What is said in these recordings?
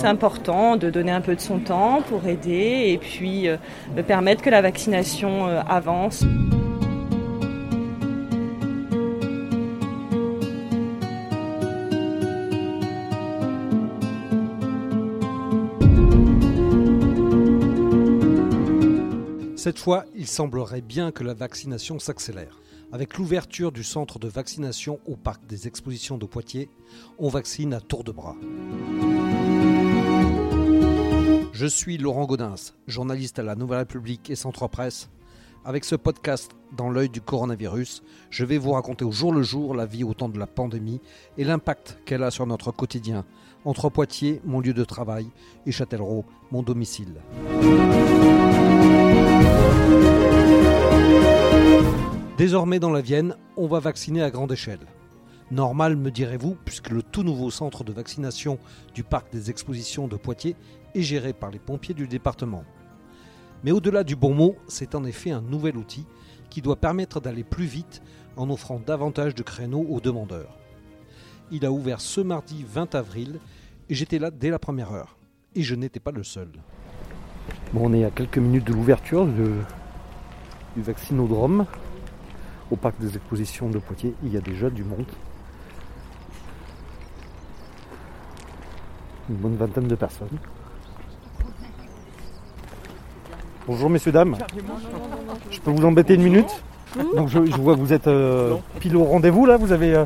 C'est important de donner un peu de son temps pour aider et puis euh, permettre que la vaccination euh, avance. Cette fois, il semblerait bien que la vaccination s'accélère. Avec l'ouverture du centre de vaccination au parc des expositions de Poitiers, on vaccine à tour de bras. Je suis Laurent Gaudens, journaliste à la Nouvelle République et Centre Presse. Avec ce podcast dans l'œil du coronavirus, je vais vous raconter au jour le jour la vie au temps de la pandémie et l'impact qu'elle a sur notre quotidien, entre Poitiers, mon lieu de travail, et Châtellerault, mon domicile. Désormais dans la Vienne, on va vacciner à grande échelle. Normal, me direz-vous, puisque le tout nouveau centre de vaccination du parc des expositions de Poitiers est géré par les pompiers du département. Mais au-delà du bon mot, c'est en effet un nouvel outil qui doit permettre d'aller plus vite en offrant davantage de créneaux aux demandeurs. Il a ouvert ce mardi 20 avril et j'étais là dès la première heure. Et je n'étais pas le seul. Bon, on est à quelques minutes de l'ouverture du vaccinodrome au parc des expositions de Poitiers. Il y a déjà du monde. Une bonne vingtaine de personnes. Bonjour messieurs, dames. Je peux vous embêter une minute Donc je, je vois que vous êtes euh, pile au rendez-vous là. Vous avez. euh,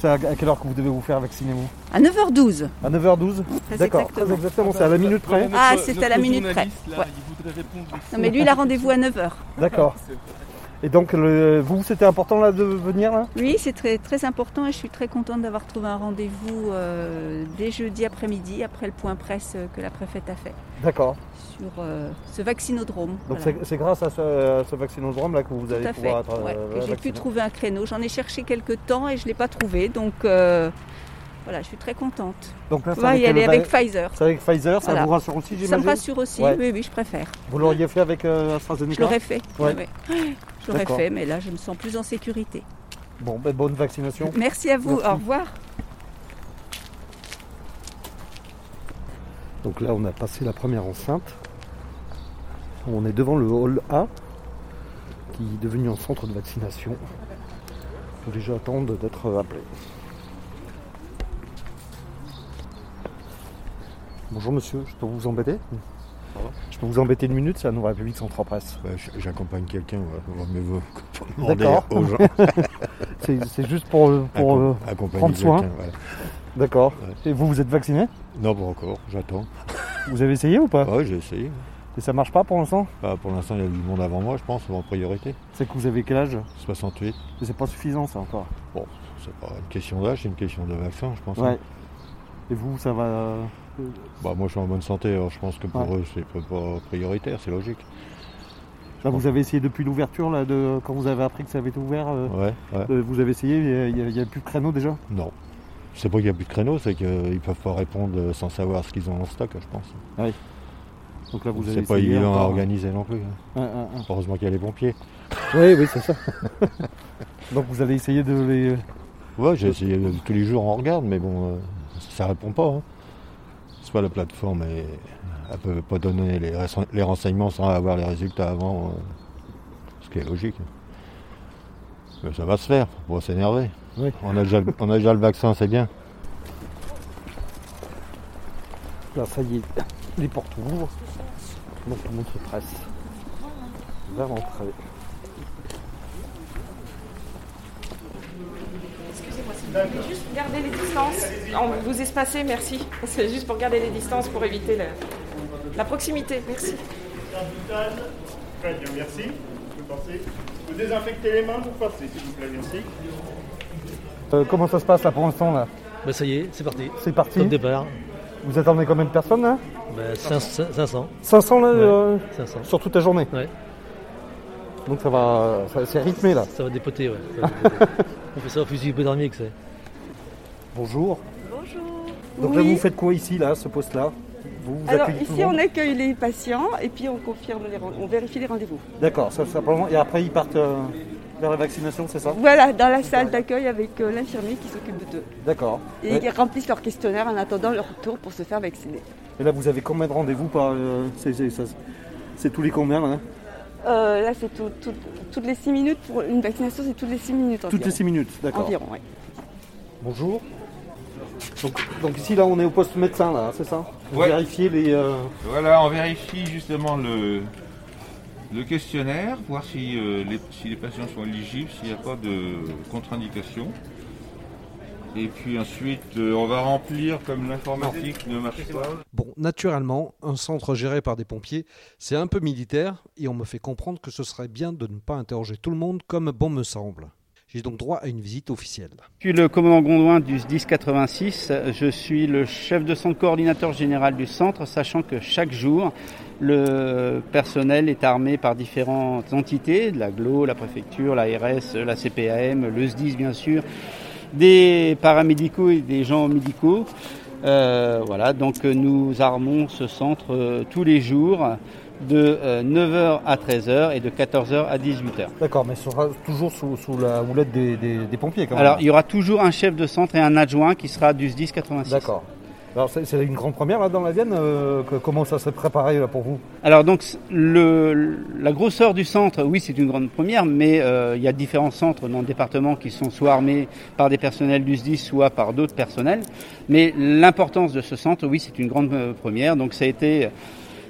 c'est à à quelle heure que vous devez vous faire vacciner vous? À 9h12. À 9h12 Très D'accord, exactement. très exactement, c'est à la minute près. Ah, c'est à la minute près. Ouais. Non, mais lui, il a rendez-vous à 9h. D'accord. Et donc le, vous, c'était important là de venir là? Oui, c'est très, très important et je suis très contente d'avoir trouvé un rendez-vous euh, dès jeudi après-midi, après le point presse euh, que la préfète a fait D'accord. sur euh, ce vaccinodrome. Donc Voilà. c'est- grâce à ce, à ce vaccinodrome là que vous allez Tout fait. pouvoir être, Ouais, euh, j'ai pu trouver un créneau. J'en ai cherché quelques temps et je ne l'ai pas trouvé. Donc voilà, je suis très contente. Donc là, va y aller le- avec Pfizer. c'est avec Pfizer, ça Voilà. vous rassure aussi, Ça me rassure aussi. Ouais. Oui, oui, je préfère. Vous l'auriez fait avec euh, AstraZeneca? Je l'aurais fait. Ouais. Je l'aurais fait, mais là, je me sens plus en sécurité. Bon, ben, bonne vaccination. Merci à vous. Merci. Au revoir. Donc là, on a passé la première enceinte. On est devant le hall A, qui est devenu un centre de vaccination. Attendre d'être appelé. Bonjour monsieur, je peux vous embêter? Je peux vous embêter une minute, c'est la Nouvelle République Centre Presse. Bah, J'accompagne quelqu'un, ouais. Mieux vaut pas demander aux gens. C'est juste pour, pour euh, prendre soin. voilà. D'accord. Ouais. Et vous, vous êtes vacciné? Non, pas encore, j'attends. Vous avez essayé ou pas? Ouais, j'ai essayé. Et ça marche pas pour l'instant? Bah, pour l'instant, il y a du monde avant moi, je pense, en priorité. C'est que vous avez quel âge? 68. Mais c'est pas suffisant ça encore. Bon, c'est pas une question d'âge, c'est une question de vaccin, je pense. Ouais. Et vous, ça va euh, Bah, moi, je suis en bonne santé, alors je pense que pour Ouais. eux, c'est pas prioritaire, c'est logique. Là, vous avez essayé depuis l'ouverture, là, de quand vous avez appris que ça avait été ouvert. euh, Ouais, ouais. euh, vous avez essayé, il n'y a, plus de créneaux déjà? Non. C'est pas qu'il n'y a plus de créneaux, c'est qu'ils peuvent pas répondre sans savoir ce qu'ils ont en stock, je pense. Donc là, vous avez C'est pas évident à encore. organiser non plus. hein. Ouais, ouais. Heureusement qu'il y a les pompiers. Oui, oui, c'est ça. Donc vous allez essayer de les. Ouais, j'ai essayé euh, tous les jours, on regarde, mais bon, euh, ça répond pas. Hein. La plateforme, et elle peut pas donner les, renseignements sans avoir les résultats avant, euh, ce qui est logique. Mais ça va se faire, faut pas s'énerver. Oui. On, a déjà le- on a déjà le vaccin, c'est bien. Là, ça y est, les portes ouvrent. Donc tout le monde se presse vers l'entrée. Juste garder les distances. On vous espacez, merci. C'est juste pour garder les distances pour éviter la proximité. Merci. Très bien, merci. Vous désinfectez les mains, vous passez, s'il vous plaît, merci. Euh, comment ça se passe là pour l'instant là? Bah ça y est, c'est parti. C'est parti. Top départ. Vous attendez combien de personnes là? Bah, 500. 500. 500 là euh, 500. sur toute la journée? Ouais. Donc ça va, ça- c'est rythmé là. Ça va dépoter, ouais. Ça va dépoter. On fait ça au fusil hypodermique, c'est. Bonjour. Bonjour. Donc là vous faites quoi ici là, ce poste là Vous vous Alors ici on accueille les patients et puis on confirme les on vérifie les rendez-vous. D'accord, ça simplement. Et après ils partent. euh, vers la vaccination, c'est ça? Voilà, dans la salle d'accueil avec euh, l'infirmier qui s'occupe d'eux. D'accord. Et ils remplissent leur questionnaire en attendant leur retour pour se faire vacciner. Et là, vous avez combien de rendez-vous par. euh, c'est- c'est ça- c'est tous les combien là? Euh, là, c'est tout- tout- toutes les 6 minutes. Pour une vaccination, c'est toutes les 6 minutes Toutes les environ. 6 minutes, d'accord. Environ, oui. Bonjour. Donc, donc ici, là, on est au poste médecin, là, c'est ça? Vous Ouais. vérifiez les. euh, Voilà, on vérifie justement le, le questionnaire, voir si, euh, les, si les patients sont éligibles, s'il n'y a pas de contre-indication. Et puis ensuite, euh, on va remplir comme l'informatique ne marche pas. Bon, naturellement, un centre géré par des pompiers, c'est un peu militaire et on me fait comprendre que ce serait bien de ne pas interroger tout le monde comme bon me semble. J'ai donc droit à une visite officielle. Je suis le commandant Gondouin du SDIS 86. Je suis le chef de centre coordinateur général du centre, sachant que chaque jour, le personnel est armé par différentes entités, la GLO, la préfecture, l'ARS, la CPAM, le SDIS bien sûr, des paramédicaux et des gens médicaux. Euh, voilà, donc euh, nous armons ce centre euh, tous les jours de 9h à 13h et de 14h à 18h. D'accord, mais ce sera toujours sous, sous la houlette des, des- des pompiers quand même. Alors il y aura toujours un chef de centre et un adjoint qui sera du SDIS 86. D'accord. Alors c'est une grande première là dans la Vienne. euh, comment ça s'est préparé là pour vous? Alors donc la grosseur du centre, oui c'est une grande première, mais euh, il y a différents centres dans le département qui sont soit armés par des personnels du SDIS, soit par d'autres personnels. Mais l'importance de ce centre, oui c'est une grande euh, première. Donc ça a été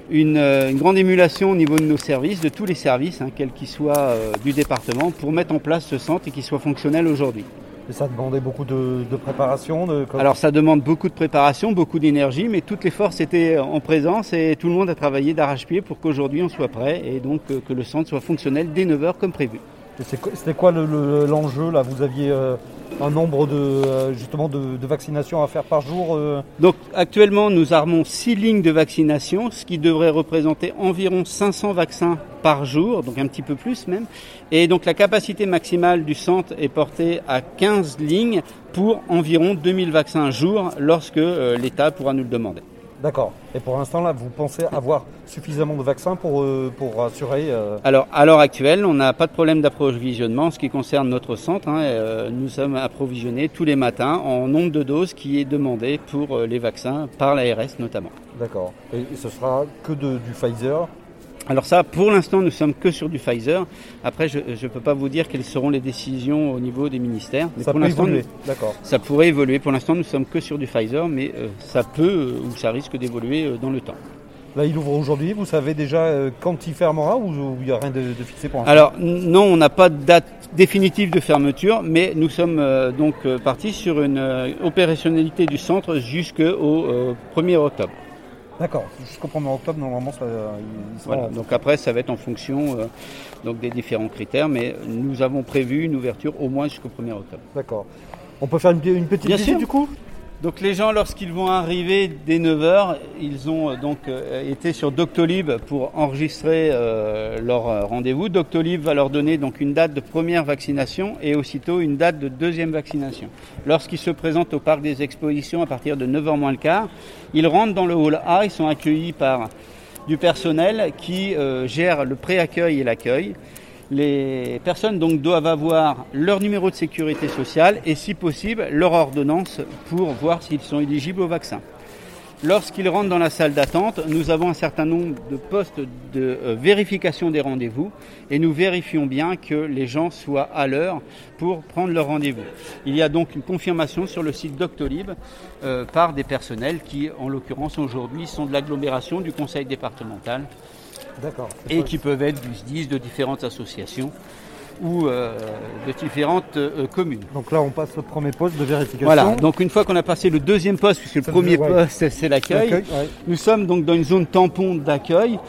une, grande émulation au niveau de nos services, de tous les services, hein, quels qu'ils soient du département, pour mettre en place ce centre et qu'il soit fonctionnel aujourd'hui. Et ça demandait beaucoup de, de préparation. De... Alors ça demande beaucoup de préparation, beaucoup d'énergie, mais toutes les forces étaient en présence et tout le monde a travaillé d'arrache-pied pour qu'aujourd'hui on soit prêt et donc euh, que le centre soit fonctionnel dès 9h comme prévu. C'était quoi le- le- l'enjeu là? Vous aviez euh, un nombre de euh, de, de vaccinations à faire par jour euh, Donc actuellement nous armons 6 lignes de vaccination, ce qui devrait représenter environ 500 vaccins par jour, donc un petit peu plus même. Et donc la capacité maximale du centre est portée à 15 lignes pour environ 2000 vaccins jour lorsque l'État pourra nous le demander. D'accord. Et pour l'instant là, vous pensez avoir suffisamment de vaccins pour euh, pour assurer euh, Alors, à l'heure actuelle, on n'a pas de problème d'approvisionnement en ce qui concerne notre centre. hein. Euh, nous sommes approvisionnés tous les matins en nombre de doses qui est demandé pour les vaccins par l'ARS notamment. D'accord. Et, et ce sera que de, du Pfizer. Alors ça, pour l'instant, nous sommes que sur du Pfizer. Après, je ne peux pas vous dire quelles seront les décisions au niveau des ministères. Mais Ça pour peut l'instant, évoluer. nous- D'accord. ça pourrait évoluer. Pour l'instant, nous sommes que sur du Pfizer, mais euh, ça peut euh, ou ça risque d'évoluer euh, dans le temps. Là, il ouvre aujourd'hui. Vous savez déjà quand il fermera ou il n'y a rien de, de fixé pour l'instant? Alors non, on n'a pas de date définitive de fermeture, mais nous sommes donc partis sur une opérationnalité du centre jusqu'au euh, 1er octobre. D'accord. Jusqu'au 1er octobre, normalement, ça, il sera Voilà. Donc après, ça va être en fonction euh, donc des différents critères, mais nous avons prévu une ouverture au moins jusqu'au 1er octobre. D'accord. On peut faire une, une petite Bien visite sûr. du coup? Donc les gens, lorsqu'ils vont arriver dès 9h, ils ont euh, donc euh, été sur Doctolib pour enregistrer euh, leur rendez-vous. Doctolib va leur donner donc une date de première vaccination et aussitôt une date de deuxième vaccination. Lorsqu'ils se présentent au parc des expositions à partir de 9h moins le quart, ils rentrent dans le hall A, ils sont accueillis par du personnel qui gère le pré-accueil et l'accueil. Les personnes donc doivent avoir leur numéro de sécurité sociale et si possible leur ordonnance pour voir s'ils sont éligibles au vaccin. Lorsqu'ils rentrent dans la salle d'attente, nous avons un certain nombre de postes de euh, vérification des rendez-vous et nous vérifions bien que les gens soient à l'heure pour prendre leur rendez-vous. Il y a donc une confirmation sur le site Doctolib euh, par des personnels qui, en l'occurrence aujourd'hui, sont de l'agglomération du conseil départemental. Et qui peuvent être du SDIS, de différentes associations ou euh, de différentes euh, communes. Donc là, on passe au premier poste de vérification. Voilà, donc une fois qu'on a passé le deuxième poste, puisque le Ça premier veut- ouais. poste c'est l'accueil, ouais. nous sommes donc dans une zone tampon d'accueil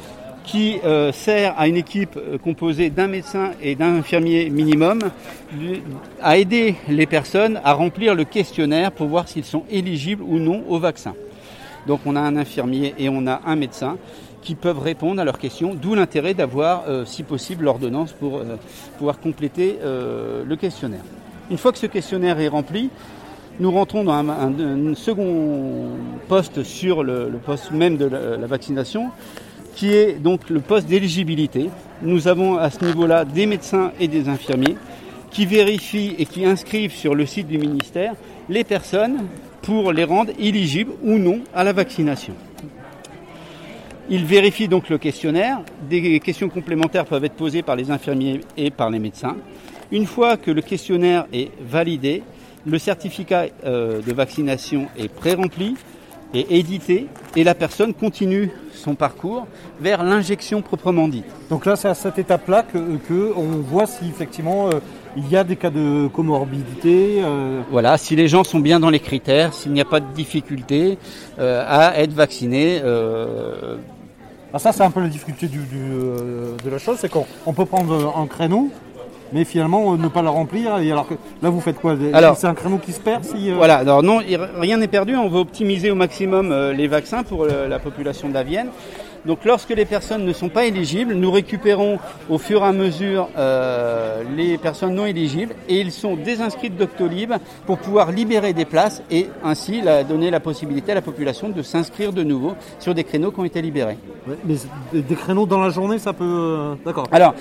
qui euh, sert à une équipe composée d'un médecin et d'un infirmier minimum à aider les personnes à remplir le questionnaire pour voir s'ils sont éligibles ou non au vaccin. Donc on a un infirmier et on a un médecin qui peuvent répondre à leurs questions, d'où l'intérêt d'avoir, euh, si possible, l'ordonnance pour euh, pouvoir compléter euh, le questionnaire. Une fois que ce questionnaire est rempli, nous rentrons dans un, second poste sur le, poste même de la vaccination, qui est donc le poste d'éligibilité. Nous avons à ce niveau-là des médecins et des infirmiers qui vérifient et qui inscrivent sur le site du ministère les personnes pour les rendre éligibles ou non à la vaccination. Ils vérifient donc le questionnaire. Des questions complémentaires peuvent être posées par les infirmiers et par les médecins. Une fois que le questionnaire est validé, le certificat euh, de vaccination est pré-rempli et édité et la personne continue son parcours vers l'injection proprement dite. Donc là, c'est à cette étape-là que, que on voit si effectivement euh, il y a des cas de comorbidité. euh, Voilà, si les gens sont bien dans les critères, s'il n'y a pas de difficulté euh, à être vaccinés. Euh, Alors ça, c'est un peu la difficulté du, du, euh, de la chose, c'est qu'on on peut prendre un créneau, mais finalement euh, ne pas le remplir. Et alors que là, vous faites quoi? Alors- c'est un créneau qui se perd si. euh, Voilà, alors non, rien n'est perdu, on veut optimiser au maximum euh, les vaccins pour euh, la population de la Vienne. Donc lorsque les personnes ne sont pas éligibles, nous récupérons au fur et à mesure euh, les personnes non éligibles et ils sont désinscrits de Doctolib pour pouvoir libérer des places et ainsi la- donner la possibilité à la population de s'inscrire de nouveau sur des créneaux qui ont été libérés. ouais, Mais des- créneaux dans la journée, ça peut. euh, D'accord. Alors,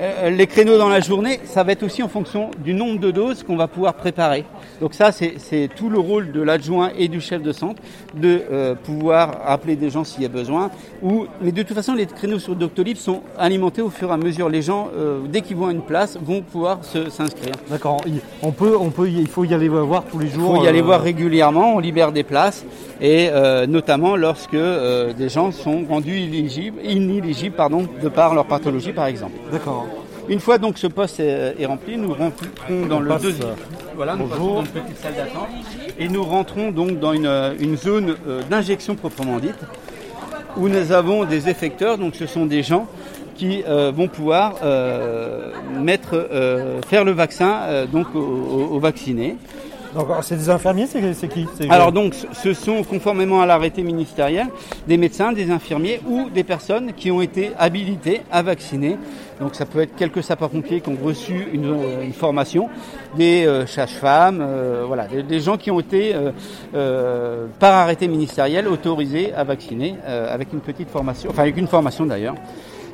euh, les créneaux dans la journée, ça va être aussi en fonction du nombre de doses qu'on va pouvoir préparer. Donc ça, c'est c'est tout le rôle de l'adjoint et du chef de centre de euh, pouvoir appeler des gens s'il y a besoin. Ou, mais de toute façon, les créneaux sur Doctolib sont alimentés au fur et à mesure. Les gens, euh, dès qu'ils vont à une place, vont pouvoir s'inscrire. D'accord. Il- On peut, on peut, il faut y aller voir tous les Il jours. faut y aller euh, voir régulièrement, on libère des places, et euh, notamment lorsque des gens sont rendus éligibles, inéligibles pardon, de par leur pathologie par exemple. D'accord. Une fois donc ce poste est, rempli, nous rentrons dans On le deuxième. Voilà, nous bonjour. dans une petite salle d'attente et nous rentrons donc dans une, une zone d'injection proprement dite, où nous avons des effecteurs. Donc ce sont des gens qui euh, vont pouvoir euh, euh, faire le vaccin donc aux vaccinés. Alors, c'est des infirmiers, c'est qui Alors donc, ce sont conformément à l'arrêté ministériel des médecins, des infirmiers ou des personnes qui ont été habilitées à vacciner. Donc ça peut être quelques sapeurs-pompiers qui ont reçu une, euh, formation, des euh, sages-femmes, euh, voilà, des, gens qui ont été euh, par arrêté ministériel autorisés à vacciner avec une petite formation, enfin avec une formation d'ailleurs,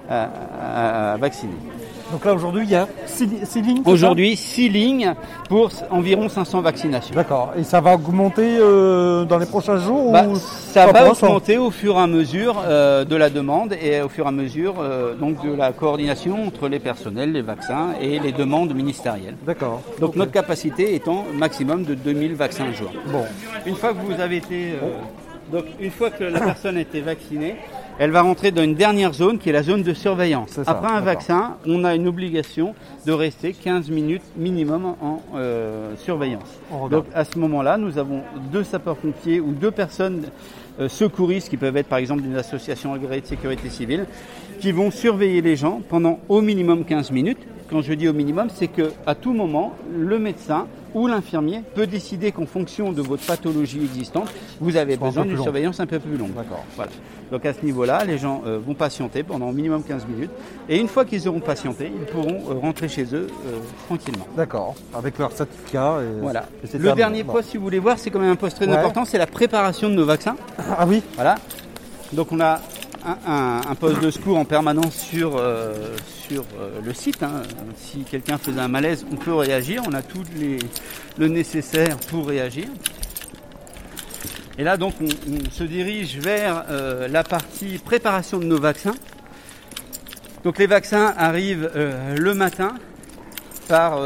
à vacciner. Donc là aujourd'hui, il y a six, six lignes. c'est ça Aujourd'hui, six lignes pour environ 500 vaccinations. D'accord. Et ça va augmenter euh, dans les prochains jours Bah, ou ça va augmenter au fur et à mesure euh, de la demande et au fur et à mesure euh, donc de la coordination entre les personnels, les vaccins et les demandes ministérielles. D'accord. Donc notre capacité étant maximum de 2000 vaccins à jour. Bon. Une fois que vous avez été euh, donc une fois que la personne a été vaccinée, elle va rentrer dans une dernière zone qui est la zone de surveillance. Ça, Après un vaccin, on a une obligation de rester 15 minutes minimum en euh, surveillance. Donc à ce moment-là, nous avons deux sapeurs-pompiers ou deux personnes euh, secouristes qui peuvent être par exemple d'une association agréée de sécurité civile qui vont surveiller les gens pendant au minimum 15 minutes. Quand je dis au minimum, c'est que à tout moment, le médecin ou l'infirmier peut décider qu'en fonction de votre pathologie existante, vous avez besoin d'une surveillance un peu plus longue. D'accord. Voilà. Donc à ce niveau-là, les gens euh, vont patienter pendant au minimum 15 minutes. Et une fois qu'ils auront patienté, ils pourront euh, rentrer chez eux euh, tranquillement. D'accord. Avec leur certificat. Et, Voilà. et Le dernier Bon. poste, si vous voulez voir, c'est quand même un poste très Ouais. important, c'est la préparation de nos vaccins. Ah oui. Voilà. Donc on a un, poste de secours en permanence sur, euh, sur euh, le site. hein. Si quelqu'un faisait un malaise, on peut réagir. On a tout le nécessaire pour réagir. Et là, donc, on, se dirige vers euh, la partie préparation de nos vaccins. Donc les vaccins arrivent le matin par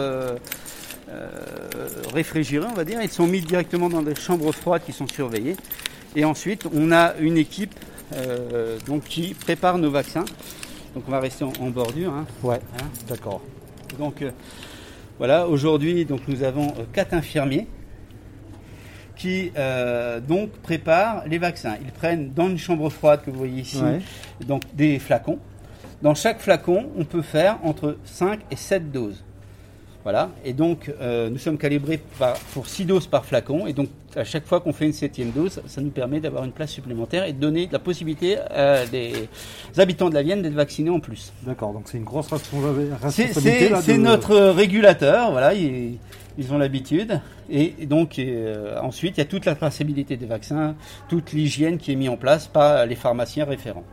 réfrigérés, on va dire. Ils sont mis directement dans des chambres froides qui sont surveillées. Et ensuite, on a une équipe euh, donc, qui prépare nos vaccins. Donc on va rester en, en bordure. hein. Ouais. Voilà. D'accord. Donc euh, voilà, aujourd'hui donc nous avons euh, quatre infirmiers qui euh, donc préparent les vaccins. Ils prennent dans une chambre froide que vous voyez ici Ouais. donc des flacons. Dans chaque flacon, on peut faire entre 5 et 7 doses. Voilà, et donc euh, nous sommes calibrés par- pour 6 doses par flacon, et donc à chaque fois qu'on fait une septième dose, ça nous permet d'avoir une place supplémentaire et de donner la possibilité à des habitants de la Vienne d'être vaccinés en plus. D'accord. Donc c'est une grosse responsabilité. C'est de- notre régulateur, voilà, ils, ils ont l'habitude. Et donc euh, ensuite, il y a toute la traçabilité des vaccins, toute l'hygiène qui est mise en place par les pharmaciens référents.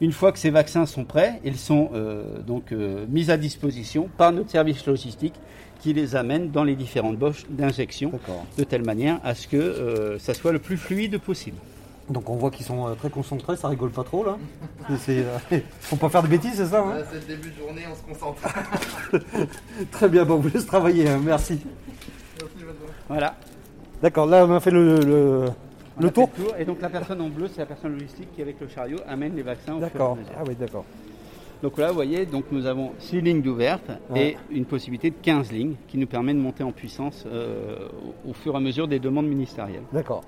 Une fois que ces vaccins sont prêts, ils sont euh, donc euh, mis à disposition par notre service logistique qui les amène dans les différentes boches d'injection de telle manière à ce que euh, ça soit le plus fluide possible. Donc on voit qu'ils sont euh, très concentrés, ça rigole pas trop là. C'est, euh, faut pas faire de bêtises, c'est ça hein C'est le début de journée, on se concentre. Très bien, bon, on vous laisse travailler, hein, merci. Voilà. D'accord, là on a fait le, le, On le tour. Et donc la personne en bleu, c'est la personne logistique qui avec le chariot amène les vaccins au fur et à D'accord, ah oui, d'accord. Donc là, vous voyez, donc nous avons 6 lignes d'ouvertes Ouais. et une possibilité de 15 lignes qui nous permet de monter en puissance euh, au, fur et à mesure des demandes ministérielles. D'accord.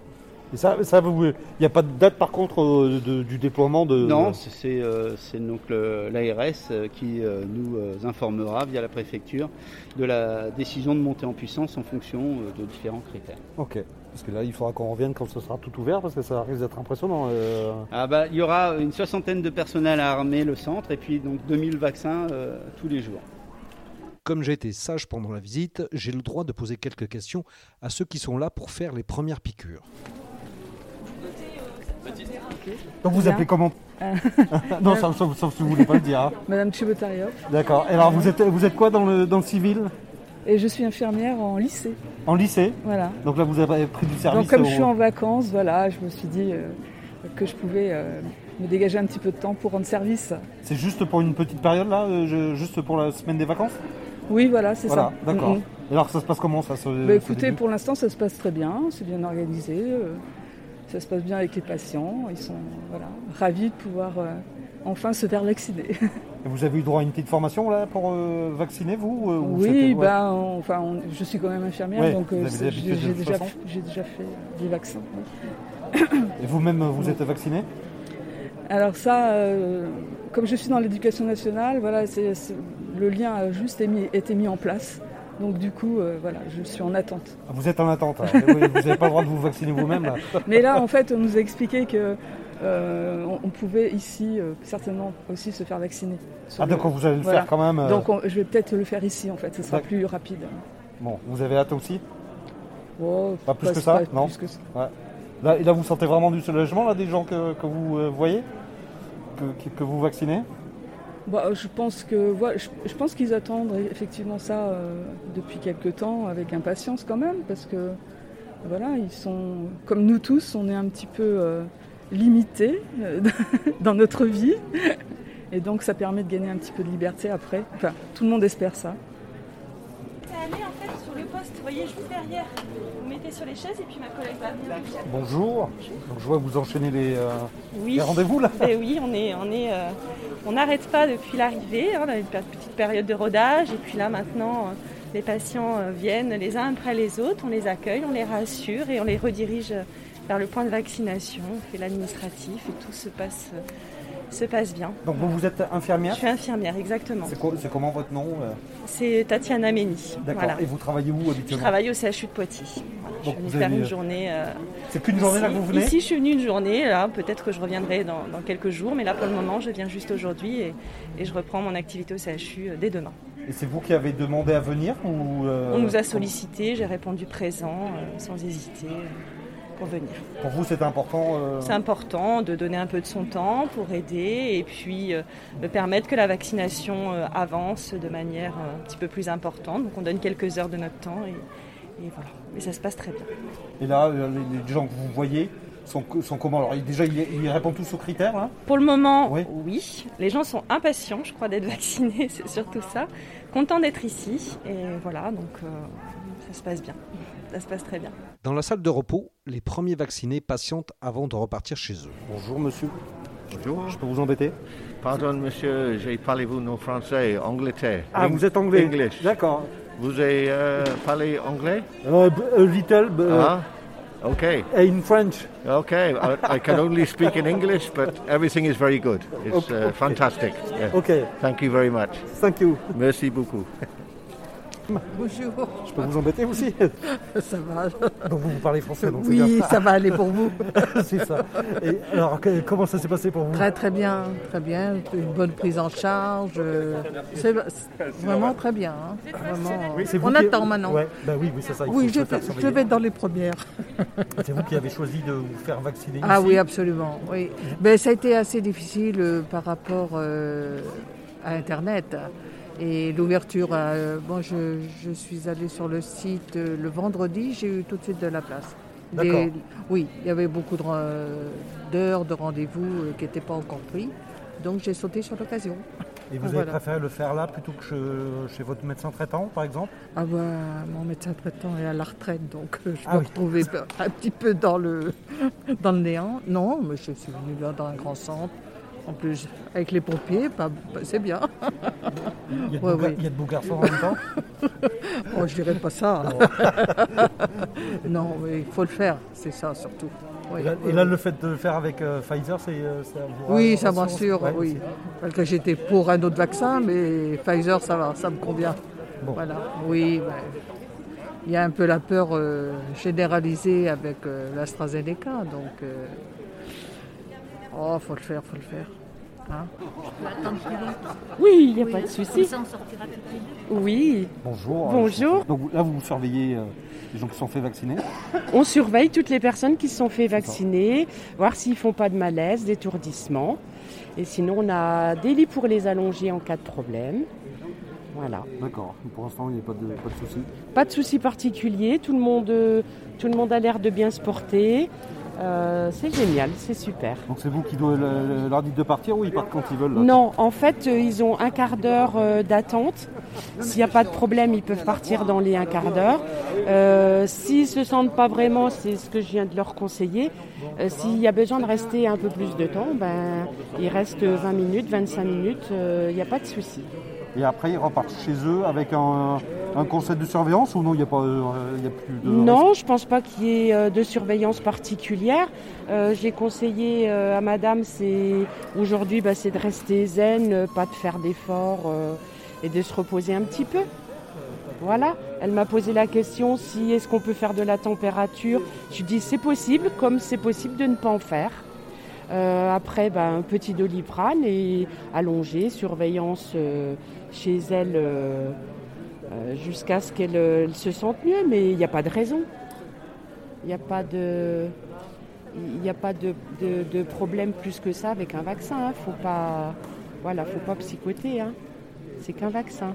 Et ça, ça vous- il n'y a pas de date par contre euh, de- du déploiement de. Non, c'est euh, donc l'ARS qui nous informera via la préfecture de la décision de monter en puissance en fonction de différents critères. Ok. Parce que là, il faudra qu'on revienne quand ce sera tout ouvert parce que ça risque d'être impressionnant. euh. Ah bah, il y aura une soixantaine de personnels à armer le centre et puis donc 2000 vaccins euh, tous les jours. Comme j'ai été sage pendant la visite, j'ai le droit de poser quelques questions à ceux qui sont là pour faire les premières piqûres. Donc vous appelez comment Euh, Non, sauf, sauf- si vous voulez pas le dire. hein. Madame Chebotarioff. D'accord. Et alors vous êtes, vous êtes quoi dans le, dans le civil? Et je suis infirmière en lycée. En lycée Voilà. Donc là vous avez pris du service. Donc comme au- je suis en vacances, voilà, je me suis dit euh, que je pouvais euh, me dégager un petit peu de temps pour rendre service. C'est juste pour une petite période là, euh, juste pour la semaine des vacances Oui, voilà, c'est Voilà, ça. d'accord. Et alors ça se passe comment ça se, Bah, écoutez, pour l'instant, ça se passe très bien, c'est bien organisé. ça se passe bien avec les patients. Ils sont voilà, ravis de pouvoir enfin se faire vacciner. Et Vous avez eu droit à une petite formation là pour euh, vacciner vous euh, ou oui, ouais. ben, on- enfin, on- je suis quand même infirmière, Ouais, donc euh, j'ai déjà, déjà fait des vaccins. Et vous-même vous êtes vacciné Alors ça, euh, comme je suis dans l'éducation nationale, voilà, le lien a juste été mis en place. Donc du coup, euh, voilà, je suis en attente. Vous êtes en attente. hein. Vous n'avez pas le droit de vous vacciner vous-même. Mais là, en fait, on nous a expliqué que euh, on, on pouvait ici euh, certainement aussi se faire vacciner. Ah, donc vous allez le faire quand même, euh. Donc on- je vais peut-être le faire ici, en fait, ce sera plus rapide. Bon, vous avez hâte aussi? Oh, Pas plus pas- que ça pas Non plus que ça. Ouais. Là, et là, vous sentez vraiment du soulagement là, des gens que, que vous voyez? Que, que- vous vaccinez? Bah, je pense que je, je pense qu'ils attendent effectivement ça depuis quelque temps avec impatience quand même parce que voilà ils sont comme nous tous on est un petit peu limités euh, dans notre vie et donc ça permet de gagner un petit peu de liberté après. Enfin tout le monde espère ça. Allez en fait sur le poste, vous voyez juste derrière. Vous mettez sur les chaises et puis ma collègue va venir. Bonjour. Donc, je vois que vous enchaînez les, euh, Oui. les rendez-vous là. Eh oui, on est, on est, euh, on n'arrête pas depuis l'arrivée. hein, on a une pe- petite période de rodage et puis là maintenant, euh, les patients viennent les uns après les autres. On les accueille, on les rassure et on les redirige euh, vers le point de vaccination. On fait l'administratif et tout se passe, euh, se passe bien. Donc vous, vous êtes infirmière Je suis infirmière, exactement. C'est quoi- c'est comment votre nom euh C'est Tatiana Méni. D'accord. Voilà. Et vous travaillez où Je habituellement travaille au CHU de Poitiers. Voilà, je Donc suis venue faire avez- une journée. euh, C'est qu'une journée, là, que vous venez Ici, je suis venue une journée. Là, peut-être que je reviendrai dans, dans quelques jours, mais là, pour le moment, je viens juste aujourd'hui et, et je reprends mon activité au CHU dès demain. Et c'est vous qui avez demandé à venir ou euh, On nous a sollicité, j'ai répondu présent, euh, sans hésiter, pour venir. Pour vous, c'est important euh, C'est important de donner un peu de son temps pour aider et puis euh, de permettre que la vaccination euh, avance de manière un petit peu plus importante. Donc, on donne quelques heures de notre temps et, et voilà. Mais ça se passe très bien. Et là, les, gens que vous voyez sont, sont comment Alors? Déjà, ils, répondent tous aux critères hein? Pour le moment, oui. Les gens sont impatients, je crois, d'être vaccinés, c'est surtout ça. Contents d'être ici. Et voilà, donc euh, ça se passe bien. Ça se passe très bien. Dans la salle de repos, les premiers vaccinés patientent avant de repartir chez eux. Bonjour monsieur. Bonjour. Je peux vous embêter Pardon, monsieur, j'ai parlé-vous non français, Angleterre. Ah, vous êtes anglais English. D'accord. Vous avez euh, parlé anglais? Uh, a little, b- Ah, ok. in French. Okay, I, I can only speak in English, but everything is very good. It's Okay. uh, fantastic. Yeah. Okay. Thank you very much. Thank you. Merci beaucoup. Bonjour. Je peux vous embêter aussi Ça va. Donc vous, vous parlez français, donc Oui, bien. ça va aller pour vous. c'est ça. Et alors, que- comment ça s'est passé pour vous Très très bien, très bien. Une bonne prise en charge. euh, C'est vraiment très bien. hein. Vraiment. Oui, On qui- attend maintenant. Ouais, bah oui, oui, c'est ça. Oui, je vais, je vais être dans les premières. C'est vous qui avez choisi de vous faire vacciner Ah ici oui, absolument. Oui. Mais ça a été assez difficile euh, par rapport euh, à Internet. Et l'ouverture, euh, bon, je, je suis allée sur le site euh, le vendredi, j'ai eu tout de suite de la place. Des- oui, il y avait beaucoup d'heures de rendez-vous euh, qui n'étaient pas encore pris. Donc j'ai sauté sur l'occasion. Et vous avez Voilà. préféré le faire là plutôt que chez, chez votre médecin traitant, par exemple? Ah bah, mon médecin traitant est à la retraite, donc euh, je Ah me oui. retrouvais un petit peu dans le, dans le néant. Non, mais je suis venue là dans un grand centre. En plus, avec les pompiers, c'est bien. Il y, a de Ouais, beaux gar- ouais. il y a de beaux garçons en même temps Oh, je dirais pas ça. non, mais il faut le faire, c'est ça surtout. Oui, Et là, et le fait de le faire avec euh, Pfizer, c'est, euh, Oui, ça m'assure, Ouais, oui. Parce que j'étais pour un autre vaccin, mais Pfizer, ça va, ça me convient. Voilà. Oui, il y a un peu la peur euh, généralisée avec euh, l'AstraZeneca, donc. Oh, faut le faire, faut le faire. Hein Oui, il n'y a pas de souci. Comme ça, on sortira toutes les deux. Oui. Bonjour. Bonjour. Donc là, vous surveillez euh, les gens qui sont fait vacciner On surveille toutes les personnes qui se sont fait vacciner, voir s'ils font pas de malaise, d'étourdissement. Et sinon, on a des lits pour les allonger en cas de problème. Voilà. D'accord. Pour l'instant, il n'y a pas de, pas de soucis. Pas de soucis particuliers. Tout le monde, euh, tout le monde a l'air de bien se porter. Euh, c'est génial, c'est super. Donc c'est vous qui leur dites de partir ou ils partent quand ils veulent là Non, en fait, euh, ils ont un quart d'heure euh, d'attente. S'il n'y a pas de problème, ils peuvent partir dans les un quart d'heure. Euh, S'ils ne se sentent pas vraiment, c'est ce que je viens de leur conseiller. euh, S'il y a besoin de rester un peu plus de temps, ben, ils restent 20 minutes, 25 minutes, il n'y a pas de souci. Et après, ils repartent chez eux avec un, un conseil de surveillance ou non, il n'y a, pas, euh, il y a plus de... Non, je pense pas qu'il y ait euh, de surveillance particulière. Euh, J'ai conseillé à madame, c'est aujourd'hui, bah, c'est de rester zen, pas de faire d'efforts euh, et de se reposer un petit peu. Voilà. Elle m'a posé la question si est-ce qu'on peut faire de la température? Je lui dis c'est possible, comme c'est possible de ne pas en faire. Euh, après, bah, un petit doliprane et allongé, surveillance euh, chez elle euh, jusqu'à ce qu'elle elle se sente mieux, mais il n'y a pas de raison. Il n'y a pas de. A pas de problème plus que ça avec un vaccin. Hein. Faut pas, voilà, faut pas psychoter. Hein. C'est qu'un vaccin.